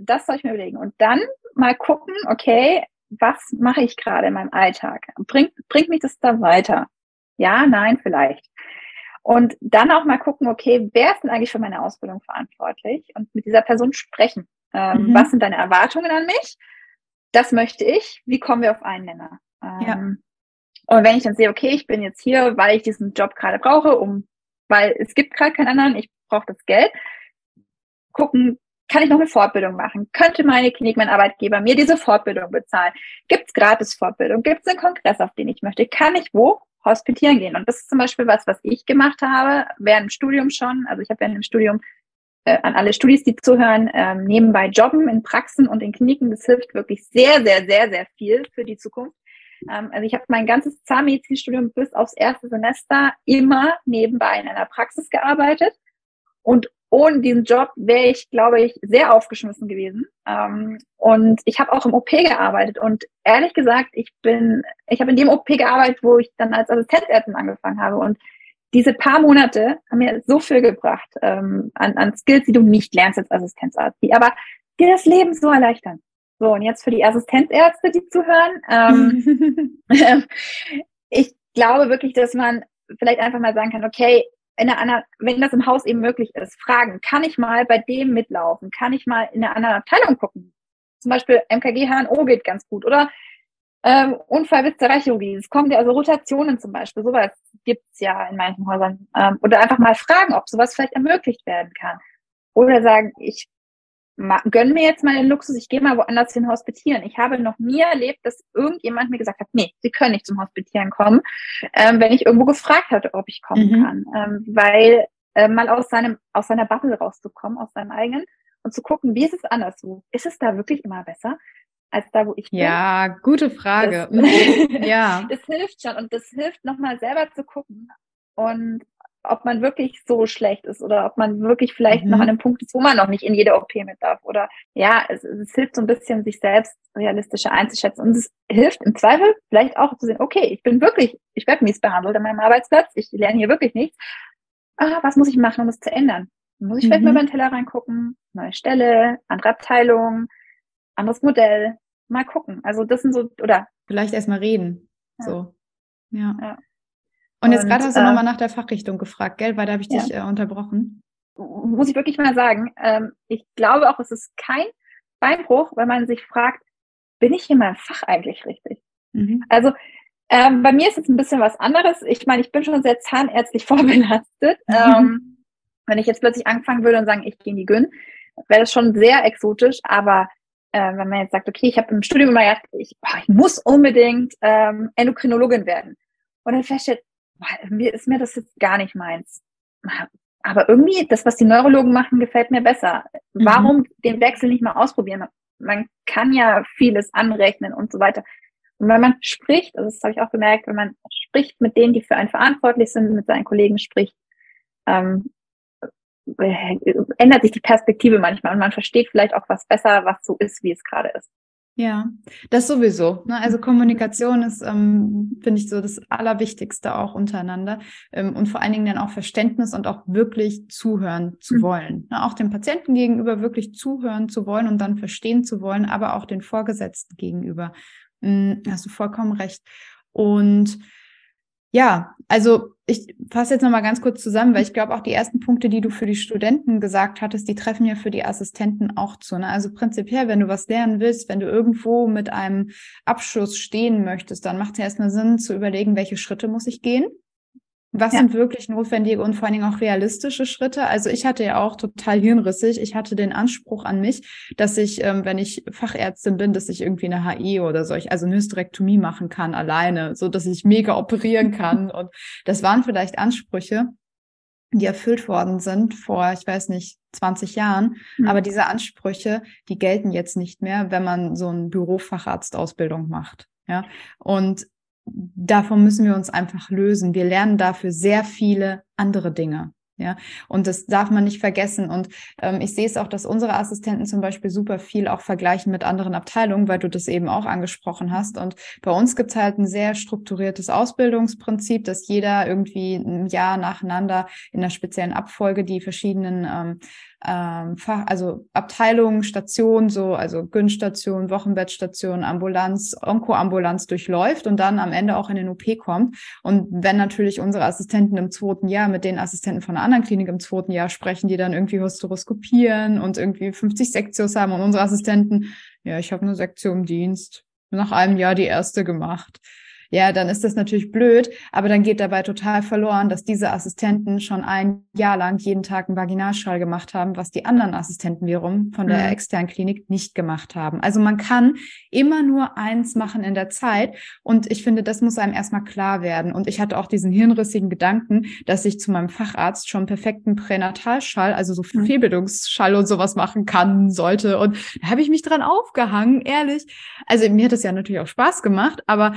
das soll ich mir überlegen. Und dann mal gucken, okay, was mache ich gerade in meinem Alltag? Bringt, bringt mich das da weiter? Ja, nein, vielleicht. Und dann auch mal gucken, okay, wer ist denn eigentlich für meine Ausbildung verantwortlich? Und mit dieser Person sprechen. Ähm, mhm. Was sind deine Erwartungen an mich? Das möchte ich. Wie kommen wir auf einen Nenner? Ähm, ja. Und wenn ich dann sehe, okay, ich bin jetzt hier, weil ich diesen Job gerade brauche, um, weil es gibt gerade keinen anderen, ich brauche das Geld, gucken, kann ich noch eine Fortbildung machen? Könnte meine Klinik, mein Arbeitgeber mir diese Fortbildung bezahlen? Gibt es gratis Fortbildung? Gibt es einen Kongress, auf den ich möchte? Kann ich wo hospitieren gehen? Und das ist zum Beispiel was, was ich gemacht habe während dem Studium schon. Also ich habe während dem Studium äh, an alle Studis, die zuhören, ähm, nebenbei jobben in Praxen und in Kliniken. Das hilft wirklich sehr, sehr, sehr, sehr viel für die Zukunft. Ähm, also ich habe mein ganzes Zahnmedizinstudium bis aufs erste Semester immer nebenbei in einer Praxis gearbeitet. Und ohne diesen Job wäre ich, glaube ich, sehr aufgeschmissen gewesen. Ähm, und ich habe auch im OP gearbeitet. Und ehrlich gesagt, ich bin, ich habe in dem OP gearbeitet, wo ich dann als Assistenzärztin angefangen habe. Und diese paar Monate haben mir so viel gebracht ähm, an, an Skills, die du nicht lernst als Assistenzarzt, die aber dir das Leben so erleichtern. So, und jetzt für die Assistenzärzte, die zuhören. Ähm, ich glaube wirklich, dass man vielleicht einfach mal sagen kann, okay, in einer anderen, wenn das im Haus eben möglich ist, fragen, kann ich mal bei dem mitlaufen? Kann ich mal in einer anderen Abteilung gucken? Zum Beispiel MKG HNO geht ganz gut oder ähm, Unfallwitzerei-Chirurgie. Es kommen ja also Rotationen zum Beispiel, sowas gibt's ja in manchen Häusern. Ähm, oder einfach mal fragen, ob sowas vielleicht ermöglicht werden kann. Oder sagen, ich gönn mir jetzt mal den Luxus, ich gehe mal woanders hin hospitieren. Ich habe noch nie erlebt, dass irgendjemand mir gesagt hat, nee, Sie können nicht zum Hospitieren kommen, ähm, wenn ich irgendwo gefragt hatte, ob ich kommen mhm. kann. Ähm, weil äh, mal aus seinem, aus seiner Bubble rauszukommen, aus seinem eigenen und zu gucken, wie ist es anderswo? Ist es da wirklich immer besser? als da, wo ich bin? Ja, gute Frage. Das, ja. das hilft schon und das hilft nochmal selber zu gucken und ob man wirklich so schlecht ist oder ob man wirklich vielleicht mhm. noch an einem Punkt ist, wo man noch nicht in jede OP mit darf. Oder ja, es, es hilft so ein bisschen, sich selbst realistischer einzuschätzen. Und es hilft im Zweifel vielleicht auch zu sehen, okay, ich bin wirklich, ich werde mies behandelt an meinem Arbeitsplatz, ich lerne hier wirklich nichts. Ah, was muss ich machen, um es zu ändern? Muss ich vielleicht mhm. mal beim Teller reingucken, neue Stelle, andere Abteilung, anderes Modell, mal gucken. Also das sind so, oder? Vielleicht erstmal reden. Ja. So. Ja. ja. Und jetzt gerade hast du äh, nochmal nach der Fachrichtung gefragt, gell? Weil da habe ich dich ja. äh, unterbrochen. Muss ich wirklich mal sagen. Ähm, ich glaube auch, es ist kein Beinbruch, wenn man sich fragt, bin ich in meinem Fach eigentlich richtig? Mhm. Also ähm, bei mir ist es ein bisschen was anderes. Ich meine, ich bin schon sehr zahnärztlich vorbelastet. Mhm. Ähm, wenn ich jetzt plötzlich anfangen würde und sagen, ich gehe in die Gyn, wäre das schon sehr exotisch. Aber äh, wenn man jetzt sagt, okay, ich habe im Studium immer gedacht, ich, boah, ich muss unbedingt ähm, Endokrinologin werden. Und dann feststellt, mir ist mir das jetzt gar nicht meins. Aber irgendwie, das, was die Neurologen machen, gefällt mir besser. Mhm. Warum den Wechsel nicht mal ausprobieren? Man kann ja vieles anrechnen und so weiter. Und wenn man spricht, also das habe ich auch gemerkt, wenn man spricht mit denen, die für einen verantwortlich sind, mit seinen Kollegen spricht, ähm, äh, ändert sich die Perspektive manchmal und man versteht vielleicht auch was besser, was so ist, wie es gerade ist. Ja, das sowieso. Ne? Also Kommunikation ist, ähm, finde ich, so das Allerwichtigste auch untereinander ähm, und vor allen Dingen dann auch Verständnis und auch wirklich zuhören zu mhm. wollen. Ne? Auch dem Patienten gegenüber wirklich zuhören zu wollen und dann verstehen zu wollen, aber auch den Vorgesetzten gegenüber. Mhm, hast du vollkommen recht. Und ja, also ich fasse jetzt nochmal ganz kurz zusammen, weil ich glaube, auch die ersten Punkte, die du für die Studenten gesagt hattest, die treffen ja für die Assistenten auch zu. Ne? Also prinzipiell, wenn du was lernen willst, wenn du irgendwo mit einem Abschluss stehen möchtest, dann macht es ja erstmal Sinn zu überlegen, welche Schritte muss ich gehen. Was ja. sind wirklich notwendige und vor allen Dingen auch realistische Schritte? Also ich hatte ja auch total hirnrissig. Ich hatte den Anspruch an mich, dass ich, ähm, wenn ich Fachärztin bin, dass ich irgendwie eine HI oder solch, also eine Hysterektomie machen kann alleine, so dass ich mega operieren kann. Und das waren vielleicht Ansprüche, die erfüllt worden sind vor, ich weiß nicht, 20 Jahren. Mhm. Aber diese Ansprüche, die gelten jetzt nicht mehr, wenn man so eine Bürofacharztausbildung macht. Ja, und davon müssen wir uns einfach lösen. Wir lernen dafür sehr viele andere Dinge. Ja, und das darf man nicht vergessen. Und ähm, ich sehe es auch, dass unsere Assistenten zum Beispiel super viel auch vergleichen mit anderen Abteilungen, weil du das eben auch angesprochen hast. Und bei uns gibt es halt ein sehr strukturiertes Ausbildungsprinzip, dass jeder irgendwie ein Jahr nacheinander in einer speziellen Abfolge die verschiedenen ähm, ähm, Fach, also Abteilungen, Stationen, so, also Günststation, Wochenbettstation, Ambulanz, Onkoambulanz durchläuft und dann am Ende auch in den OP kommt. Und wenn natürlich unsere Assistenten im zweiten Jahr mit den Assistenten von einer anderen Klinik im zweiten Jahr sprechen, die dann irgendwie Hysteroskopieren und irgendwie 50 Sektios haben und unsere Assistenten, ja, ich habe eine Sektion im Dienst, nach einem Jahr die erste gemacht ja, dann ist das natürlich blöd, aber dann geht dabei total verloren, dass diese Assistenten schon ein Jahr lang jeden Tag einen Vaginalschall gemacht haben, was die anderen Assistenten wiederum von der mhm. externen Klinik nicht gemacht haben. Also man kann immer nur eins machen in der Zeit und ich finde, das muss einem erstmal klar werden. Und ich hatte auch diesen hirnrissigen Gedanken, dass ich zu meinem Facharzt schon perfekten Pränatalschall, also so mhm. Fehlbildungsschall und sowas machen kann, sollte. Und da habe ich mich dran aufgehangen, ehrlich. Also mir hat das ja natürlich auch Spaß gemacht, aber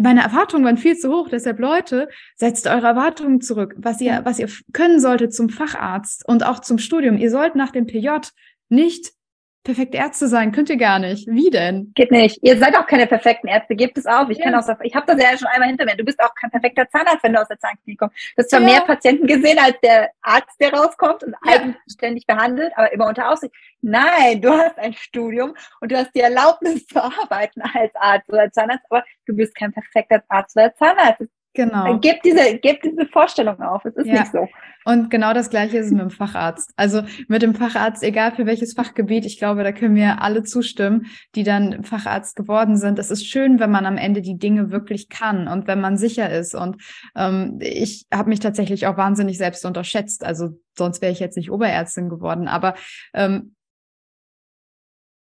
meine Erwartungen waren viel zu hoch. Deshalb, Leute, setzt eure Erwartungen zurück, was ihr, was ihr können solltet zum Facharzt und auch zum Studium. Ihr sollt nach dem PJ nicht perfekte Ärzte sein. Könnt ihr gar nicht. Wie denn? Geht nicht. Ihr seid auch keine perfekten Ärzte. Gebt es auf. Ich ja. kann auch, ich habe das ja schon einmal hinter mir. Du bist auch kein perfekter Zahnarzt, wenn du aus der Zahnklinik kommst. Du hast zwar ja. mehr Patienten gesehen als der Arzt, der rauskommt und ja. eigenständig behandelt, aber immer unter Aussicht. Nein, du hast ein Studium und du hast die Erlaubnis zu arbeiten als Arzt oder Zahnarzt, aber du bist kein perfekter Arzt oder Zahnarzt. Genau. Gebt diese, gebt diese Vorstellung auf. Es ist ja. nicht so. Und genau das Gleiche ist es mit dem Facharzt. Also mit dem Facharzt, egal für welches Fachgebiet, ich glaube, da können wir alle zustimmen, die dann Facharzt geworden sind. Es ist schön, wenn man am Ende die Dinge wirklich kann und wenn man sicher ist. Und ähm, ich habe mich tatsächlich auch wahnsinnig selbst unterschätzt. Also sonst wäre ich jetzt nicht Oberärztin geworden. Aber ähm,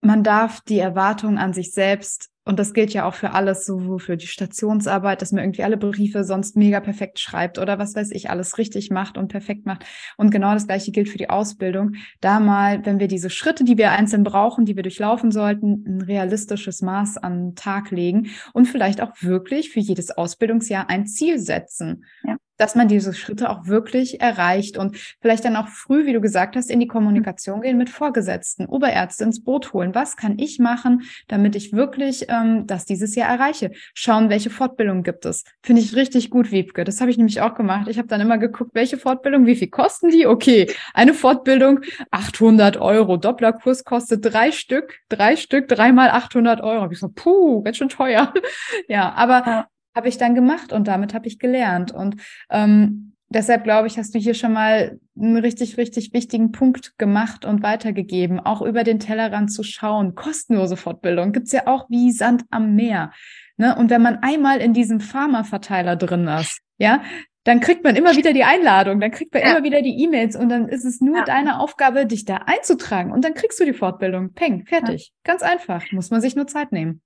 man darf die Erwartungen an sich selbst und das gilt ja auch für alles, so für die Stationsarbeit, dass man irgendwie alle Briefe sonst mega perfekt schreibt oder was weiß ich, alles richtig macht und perfekt macht. Und genau das gleiche gilt für die Ausbildung. Da mal, wenn wir diese Schritte, die wir einzeln brauchen, die wir durchlaufen sollten, ein realistisches Maß an den Tag legen und vielleicht auch wirklich für jedes Ausbildungsjahr ein Ziel setzen. Ja dass man diese Schritte auch wirklich erreicht und vielleicht dann auch früh, wie du gesagt hast, in die Kommunikation gehen mit Vorgesetzten, Oberärzte ins Boot holen. Was kann ich machen, damit ich wirklich ähm, das dieses Jahr erreiche? Schauen, welche Fortbildungen gibt es. Finde ich richtig gut, Wiebke. Das habe ich nämlich auch gemacht. Ich habe dann immer geguckt, welche Fortbildung, wie viel kosten die? Okay, eine Fortbildung 800 Euro. Dopplerkurs kostet drei Stück, drei Stück, dreimal 800 Euro. Ich so, puh, ganz schön teuer. ja, aber habe ich dann gemacht und damit habe ich gelernt. Und ähm, deshalb glaube ich, hast du hier schon mal einen richtig, richtig wichtigen Punkt gemacht und weitergegeben, auch über den Tellerrand zu schauen. Kostenlose Fortbildung gibt's ja auch wie Sand am Meer. Ne? Und wenn man einmal in diesem Pharmaverteiler drin ist, ja, dann kriegt man immer wieder die Einladung, dann kriegt man ja. immer wieder die E-Mails und dann ist es nur ja. deine Aufgabe, dich da einzutragen und dann kriegst du die Fortbildung. Peng, fertig. Ja. Ganz einfach. Muss man sich nur Zeit nehmen.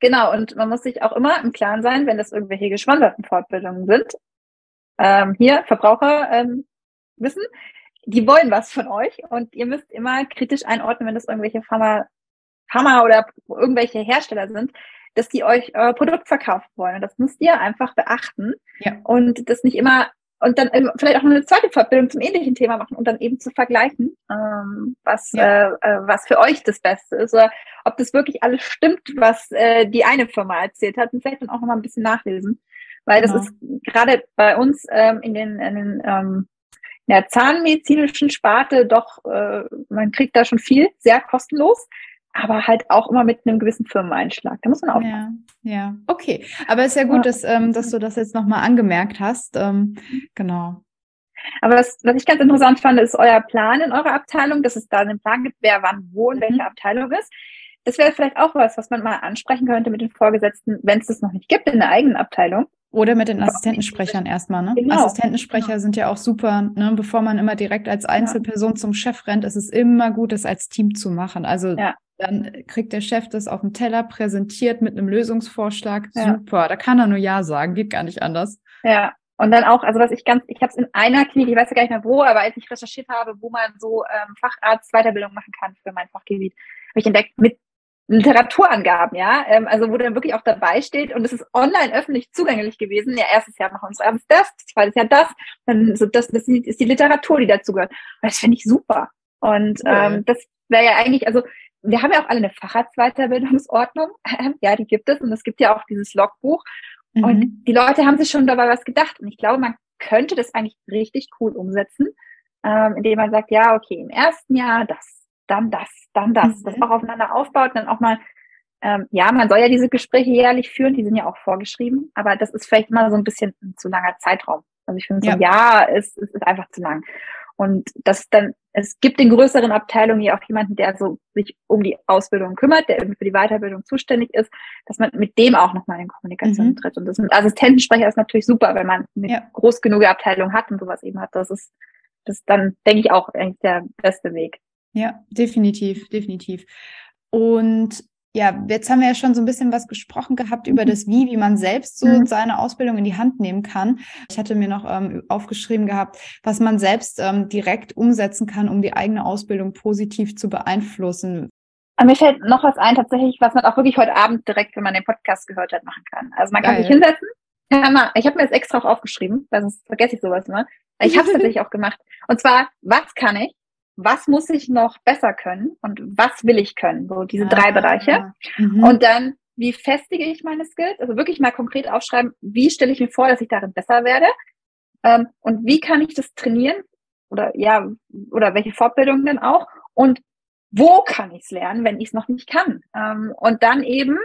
Genau, und man muss sich auch immer im Klaren sein, wenn das irgendwelche gesponserten Fortbildungen sind. Ähm, hier, Verbraucher ähm, wissen, die wollen was von euch und ihr müsst immer kritisch einordnen, wenn das irgendwelche Pharma, Pharma oder irgendwelche Hersteller sind, dass die euch euer Produkt verkaufen wollen. Und das müsst ihr einfach beachten ja. und das nicht immer und dann vielleicht auch noch eine zweite Fortbildung zum ähnlichen Thema machen und dann eben zu vergleichen, ähm, was, ja. äh, äh, was für euch das Beste ist oder ob das wirklich alles stimmt, was äh, die eine Firma erzählt hat und vielleicht dann auch noch mal ein bisschen nachlesen. Weil genau. das ist gerade bei uns ähm, in den, in den ähm, in der zahnmedizinischen Sparte doch, äh, man kriegt da schon viel, sehr kostenlos aber halt auch immer mit einem gewissen Firmeneinschlag. Da muss man auch. Ja, ja, okay. Aber es ist ja gut, ja. Dass, ähm, dass du das jetzt nochmal angemerkt hast. Ähm, genau. Aber was, was ich ganz interessant fand, ist euer Plan in eurer Abteilung, dass es da einen Plan gibt, wer wann wo in mhm. welcher Abteilung ist. Das wäre vielleicht auch was, was man mal ansprechen könnte mit den Vorgesetzten, wenn es das noch nicht gibt in der eigenen Abteilung. Oder mit den Assistentensprechern erstmal. Ne? Genau. Assistentensprecher genau. sind ja auch super. Ne? Bevor man immer direkt als Einzelperson ja. zum Chef rennt, ist es immer gut, das als Team zu machen. Also ja. Dann kriegt der Chef das auf dem Teller präsentiert mit einem Lösungsvorschlag. Ja. Super, da kann er nur Ja sagen, geht gar nicht anders. Ja, und dann auch, also was ich ganz, ich habe es in einer Klinik, ich weiß ja gar nicht mehr wo, aber als ich recherchiert habe, wo man so ähm, Facharzt Weiterbildung machen kann für mein Fachgebiet, habe ich entdeckt mit Literaturangaben, ja, ähm, also wo dann wirklich auch dabei steht und es ist online öffentlich zugänglich gewesen. Ja, erstes Jahr machen wir uns das, zweites Jahr das, dann so das, das ist die Literatur, die dazu gehört. Und das finde ich super. Und ähm, das wäre ja eigentlich, also wir haben ja auch alle eine Facharztweiterbildungsordnung. ja, die gibt es und es gibt ja auch dieses Logbuch. Mhm. Und die Leute haben sich schon dabei was gedacht. Und ich glaube, man könnte das eigentlich richtig cool umsetzen, ähm, indem man sagt, ja, okay, im ersten Jahr das, dann das, dann das, mhm. das auch aufeinander aufbaut, dann auch mal, ähm, ja, man soll ja diese Gespräche jährlich führen, die sind ja auch vorgeschrieben, aber das ist vielleicht mal so ein bisschen ein zu langer Zeitraum. Also ich finde, so ja. ein Jahr ist, einfach zu lang. Und das dann, es gibt in größeren Abteilungen ja auch jemanden, der so sich um die Ausbildung kümmert, der irgendwie für die Weiterbildung zuständig ist, dass man mit dem auch nochmal in Kommunikation mhm. tritt. Und das mit Assistentensprecher ist natürlich super, wenn man eine ja. groß genug Abteilung hat und sowas eben hat. Das ist, das ist dann, denke ich, auch eigentlich der beste Weg. Ja, definitiv, definitiv. Und ja, jetzt haben wir ja schon so ein bisschen was gesprochen gehabt über mhm. das Wie, wie man selbst so mhm. seine Ausbildung in die Hand nehmen kann. Ich hatte mir noch ähm, aufgeschrieben gehabt, was man selbst ähm, direkt umsetzen kann, um die eigene Ausbildung positiv zu beeinflussen. mir fällt noch was ein, tatsächlich, was man auch wirklich heute Abend direkt, wenn man den Podcast gehört hat, machen kann. Also man kann Geil. sich hinsetzen. Ich habe mir das extra auch aufgeschrieben, weil sonst vergesse ich sowas immer. Ich habe es tatsächlich auch gemacht. Und zwar, was kann ich? Was muss ich noch besser können und was will ich können? So diese ah, drei Bereiche. Mhm. Und dann, wie festige ich meine Skills? Also wirklich mal konkret aufschreiben, wie stelle ich mir vor, dass ich darin besser werde? Ähm, und wie kann ich das trainieren? Oder ja, oder welche Fortbildungen denn auch? Und wo kann ich es lernen, wenn ich es noch nicht kann? Ähm, und dann eben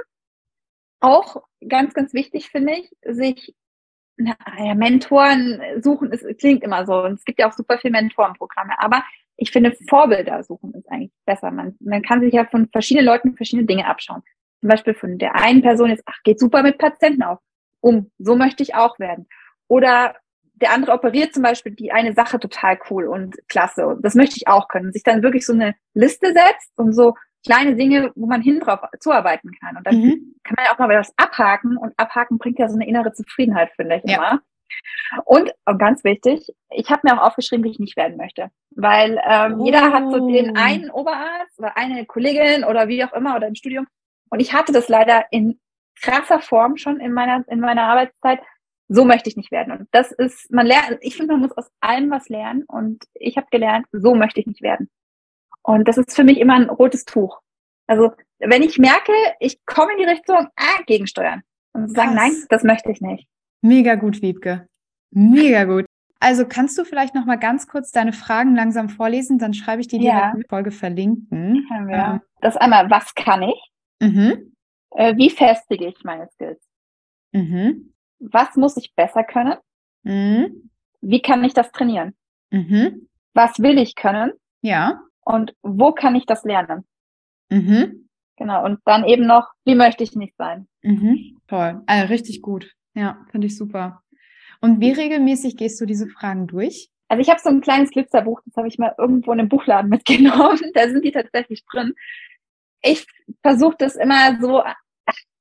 auch ganz, ganz wichtig finde ich, sich na, ja, Mentoren suchen, es klingt immer so, und es gibt ja auch super viele Mentorenprogramme, aber ich finde, Vorbilder suchen ist eigentlich besser. Man, man kann sich ja von verschiedenen Leuten verschiedene Dinge abschauen. Zum Beispiel von der einen Person jetzt, ach, geht super mit Patienten auf. Um, so möchte ich auch werden. Oder der andere operiert zum Beispiel die eine Sache total cool und klasse. Und das möchte ich auch können. Sich dann wirklich so eine Liste setzt und so, kleine Dinge, wo man hin drauf zuarbeiten kann. Und dann mhm. kann man ja auch mal was abhaken und abhaken bringt ja so eine innere Zufriedenheit, finde ich ja. immer. Und, und ganz wichtig, ich habe mir auch aufgeschrieben, wie ich nicht werden möchte. Weil ähm, oh. jeder hat so den oh. einen Oberarzt oder eine Kollegin oder wie auch immer oder im Studium. Und ich hatte das leider in krasser Form schon in meiner, in meiner Arbeitszeit. So möchte ich nicht werden. Und das ist, man lernt, ich finde, man muss aus allem was lernen. Und ich habe gelernt, so möchte ich nicht werden. Und das ist für mich immer ein rotes Tuch. Also wenn ich merke, ich komme in die Richtung, ah, gegensteuern. Und sagen, nein, das möchte ich nicht. Mega gut, Wiebke. Mega gut. Also kannst du vielleicht noch mal ganz kurz deine Fragen langsam vorlesen, dann schreibe ich die direkt ja. mit Folge verlinken. Ja. Ähm. Das einmal, was kann ich? Mhm. Äh, wie festige ich meine Skills? Mhm. Was muss ich besser können? Mhm. Wie kann ich das trainieren? Mhm. Was will ich können? Ja. Und wo kann ich das lernen? Mhm. Genau. Und dann eben noch, wie möchte ich nicht sein? Mhm. Toll. Also richtig gut. Ja, finde ich super. Und wie regelmäßig gehst du diese Fragen durch? Also ich habe so ein kleines Glitzerbuch, das habe ich mal irgendwo in einem Buchladen mitgenommen. Da sind die tatsächlich drin. Ich versuche das immer so,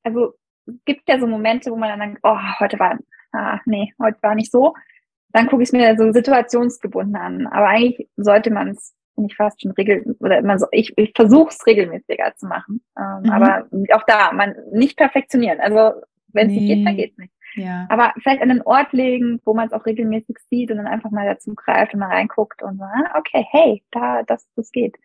also es gibt ja so Momente, wo man dann denkt, oh, heute war, ah, nee, heute war nicht so. Dann gucke ich es mir so situationsgebunden an. Aber eigentlich sollte man es nicht fast schon regel oder immer so, ich, ich versuche es regelmäßiger zu machen. Ähm, mhm. Aber auch da, man nicht perfektionieren. Also wenn es nee. nicht geht, dann geht es nicht. Ja. Aber vielleicht an einen Ort legen, wo man es auch regelmäßig sieht und dann einfach mal dazu greift und mal reinguckt und so, ah, okay, hey, da, das, das geht.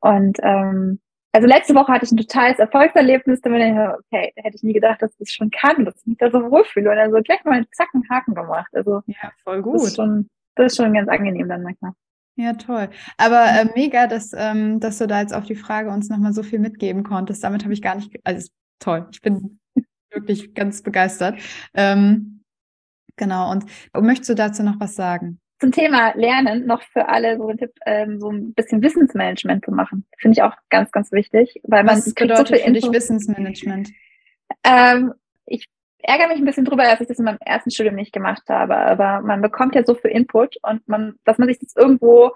Und ähm, also letzte Woche hatte ich ein totales Erfolgserlebnis, da bin ich, okay, hätte ich nie gedacht, dass ich das schon kann, dass ich mich da so wohlfühle und dann so gleich mal einen Zack, einen Haken gemacht. Also ja, voll gut. Das ist schon, das ist schon ganz angenehm dann manchmal. Ja, toll. Aber äh, mega, dass, ähm, dass du da jetzt auf die Frage uns nochmal so viel mitgeben konntest. Damit habe ich gar nicht, also toll. Ich bin wirklich ganz begeistert. Ähm, genau. Und möchtest du dazu noch was sagen? Zum Thema Lernen noch für alle so ein Tipp, ähm, so ein bisschen Wissensmanagement zu machen. Finde ich auch ganz, ganz wichtig, weil man was bedeutet so viel für dich Wissensmanagement? Ähm, ich ärgere mich ein bisschen drüber, dass ich das in meinem ersten Studium nicht gemacht habe, aber man bekommt ja so viel Input und man, dass man sich das irgendwo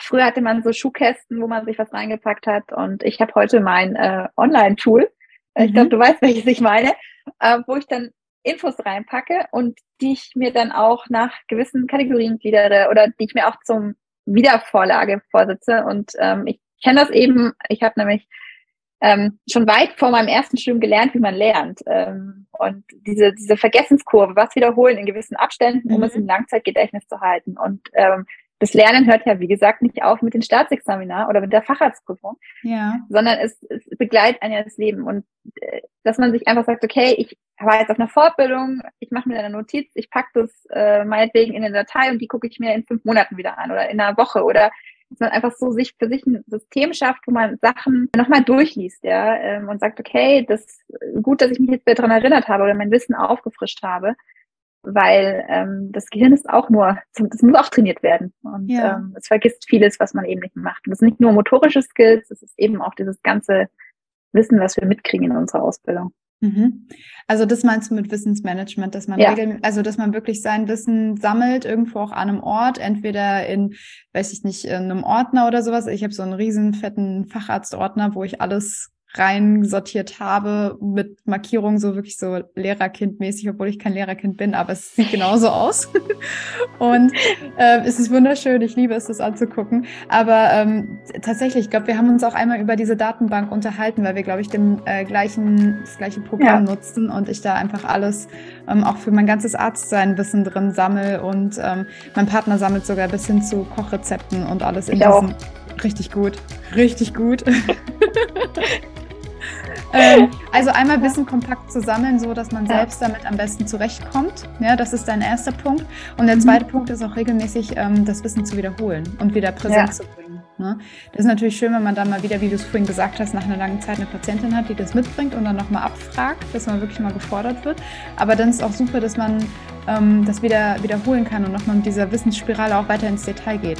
Früher hatte man so Schuhkästen, wo man sich was reingepackt hat und ich habe heute mein äh, Online-Tool, ich glaube, mhm. du weißt, welches ich meine, äh, wo ich dann Infos reinpacke und die ich mir dann auch nach gewissen Kategorien gliedere oder die ich mir auch zum Wiedervorlage vorsitze. Und ähm, ich kenne das eben, ich habe nämlich ähm, schon weit vor meinem ersten Studium gelernt, wie man lernt. Ähm, und diese, diese Vergessenskurve, was wiederholen in gewissen Abständen, um mhm. es im Langzeitgedächtnis zu halten. Und ähm, das Lernen hört ja, wie gesagt, nicht auf mit den Staatsexaminar oder mit der Facharztprüfung, ja. sondern es, es begleitet ein ja das Leben. Und äh, dass man sich einfach sagt, okay, ich war jetzt auf einer Fortbildung, ich mache mir eine Notiz, ich packe das äh, meinetwegen in eine Datei und die gucke ich mir in fünf Monaten wieder an oder in einer Woche oder dass man einfach so sich für sich ein System schafft, wo man Sachen nochmal durchliest, ja, ähm, und sagt, okay, das ist gut, dass ich mich jetzt daran erinnert habe oder mein Wissen aufgefrischt habe weil ähm, das Gehirn ist auch nur, das muss auch trainiert werden. Und ja. ähm, es vergisst vieles, was man eben nicht macht. Und das sind nicht nur motorische Skills, es ist eben auch dieses ganze Wissen, was wir mitkriegen in unserer Ausbildung. Mhm. Also das meinst du mit Wissensmanagement, dass man ja. also dass man wirklich sein Wissen sammelt irgendwo auch an einem Ort, entweder in, weiß ich nicht, in einem Ordner oder sowas. Ich habe so einen riesen fetten Facharztordner, wo ich alles reinsortiert habe mit Markierungen, so wirklich so Lehrerkind-mäßig, obwohl ich kein Lehrerkind bin, aber es sieht genauso aus. und äh, es ist wunderschön, ich liebe es, das anzugucken. Aber ähm, tatsächlich, ich glaube, wir haben uns auch einmal über diese Datenbank unterhalten, weil wir, glaube ich, den, äh, gleichen, das gleiche Programm ja. nutzen und ich da einfach alles ähm, auch für mein ganzes Arztsein Wissen drin sammle und ähm, mein Partner sammelt sogar bis hin zu Kochrezepten und alles in ich diesem. Auch. Richtig gut, richtig gut. ähm, also einmal Wissen kompakt zu sammeln, so dass man selbst damit am besten zurechtkommt. Ja, das ist dein erster Punkt. Und der mhm. zweite Punkt ist auch regelmäßig ähm, das Wissen zu wiederholen und wieder präsent ja. zu bringen. Ne? Das ist natürlich schön, wenn man dann mal wieder, wie du es vorhin gesagt hast, nach einer langen Zeit eine Patientin hat, die das mitbringt und dann nochmal abfragt, dass man wirklich mal gefordert wird. Aber dann ist auch super, dass man ähm, das wieder wiederholen kann und nochmal mit dieser Wissensspirale auch weiter ins Detail geht.